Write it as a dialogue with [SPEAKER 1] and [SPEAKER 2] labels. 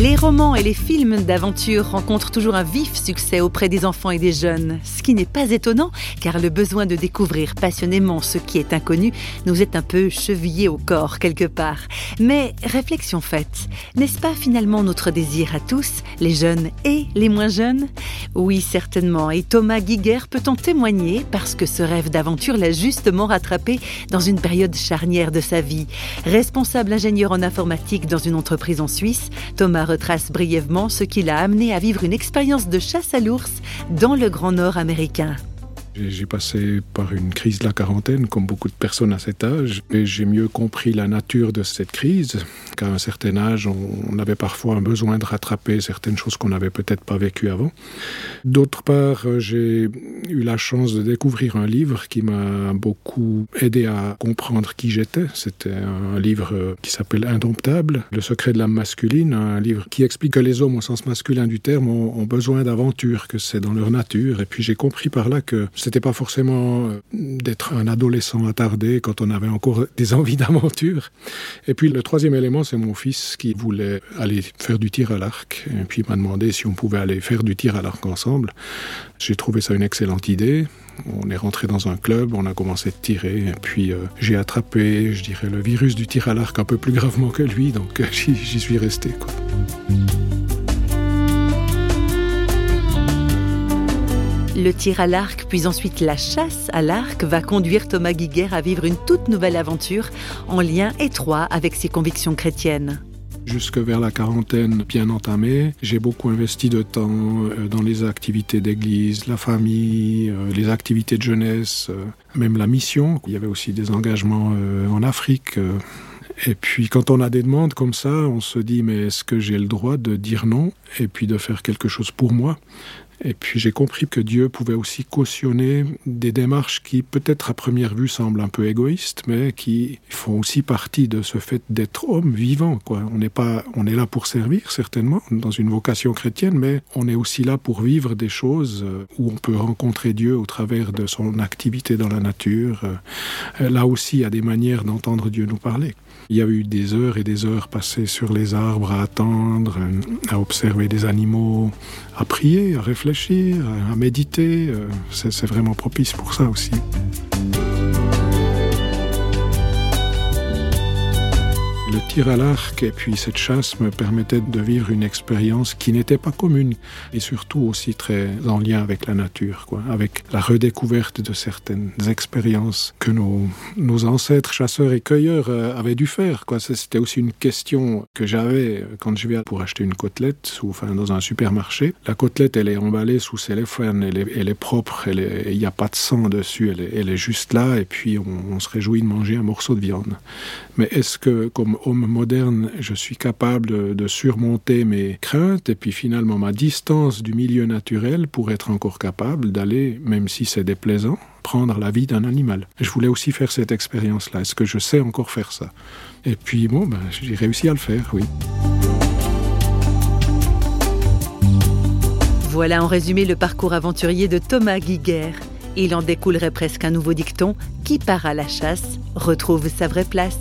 [SPEAKER 1] Les romans et les films d'aventure rencontrent toujours un vif succès auprès des enfants et des jeunes, ce qui n'est pas étonnant car le besoin de découvrir passionnément ce qui est inconnu nous est un peu chevillé au corps quelque part. Mais réflexion faite, n'est-ce pas finalement notre désir à tous, les jeunes et les moins jeunes? Oui, certainement, et Thomas Guiguer peut en témoigner parce que ce rêve d'aventure l'a justement rattrapé dans une période charnière de sa vie. Responsable ingénieur en informatique dans une entreprise en Suisse, Thomas retrace brièvement ce qui l'a amené à vivre une expérience de chasse à l'ours dans le Grand Nord américain.
[SPEAKER 2] J'ai passé par une crise de la quarantaine, comme beaucoup de personnes à cet âge, et j'ai mieux compris la nature de cette crise, qu'à un certain âge, on avait parfois un besoin de rattraper certaines choses qu'on n'avait peut-être pas vécues avant. D'autre part, j'ai eu la chance de découvrir un livre qui m'a beaucoup aidé à comprendre qui j'étais. C'était un livre qui s'appelle Indomptable, Le secret de l'âme masculine, un livre qui explique que les hommes, au sens masculin du terme, ont, besoin d'aventure, que c'est dans leur nature. Et puis j'ai compris par là que c'était pas forcément euh, d'être un adolescent attardé quand on avait encore des envies d'aventure. Et puis le troisième élément, c'est mon fils qui voulait aller faire du tir à l'arc. Et puis il m'a demandé si on pouvait aller faire du tir à l'arc ensemble. J'ai trouvé ça une excellente idée. On est rentré dans un club, on a commencé de tirer, et puis euh, j'ai attrapé, je dirais, le virus du tir à l'arc un peu plus gravement que lui, donc j'y suis resté.
[SPEAKER 1] Le tir à l'arc, puis ensuite la chasse à l'arc, va conduire Thomas Guiguer à vivre une toute nouvelle aventure en lien étroit avec ses convictions chrétiennes.
[SPEAKER 2] Jusque vers la quarantaine bien entamée, j'ai beaucoup investi de temps euh, dans les activités d'église, la famille, euh, les activités de jeunesse, euh, même la mission. Il y avait aussi des engagements en Afrique. Et puis quand on a des demandes comme ça, on se dit mais est-ce que j'ai le droit de dire non et puis de faire quelque chose pour moi? Et puis j'ai compris que Dieu pouvait aussi cautionner des démarches qui peut-être à première vue semblent un peu égoïstes, mais qui font aussi partie de ce fait d'être homme vivant. On n'est pas, on est là pour servir certainement dans une vocation chrétienne, mais on est aussi là pour vivre des choses euh, où on peut rencontrer Dieu au travers de son activité dans la nature. Euh, là aussi, il y a des manières d'entendre Dieu nous parler. Il y a eu des heures et des heures passées sur les arbres à attendre, à observer des animaux, à prier, à réfléchir, à méditer. Euh, c'est vraiment propice pour ça aussi. Le tir à l'arc et puis cette chasse me permettaient de vivre une expérience qui n'était pas commune et surtout aussi très en lien avec la nature, quoi, avec la redécouverte de certaines expériences que nos, ancêtres chasseurs et cueilleurs euh, avaient dû faire. Quoi. C'était aussi une question que j'avais quand je vais pour acheter une côtelette enfin, dans un supermarché. La côtelette, elle est emballée sous cellophane, elle est, elle est propre, il n'y a pas de sang dessus, elle est, elle est juste là et puis on, on se réjouit de manger un morceau de viande. Mais est-ce que, comme homme moderne, je suis capable de, surmonter mes craintes et puis finalement ma distance du milieu naturel pour être encore capable d'aller, même si c'est déplaisant, prendre la vie d'un animal. Je voulais aussi faire cette expérience-là. Est-ce que je sais encore faire ça? Et puis bon, ben, j'ai réussi à le faire, oui.
[SPEAKER 1] Voilà en résumé le parcours aventurier de Thomas Guiguer. Il en découlerait presque un nouveau dicton qui part à la chasse retrouve sa vraie place.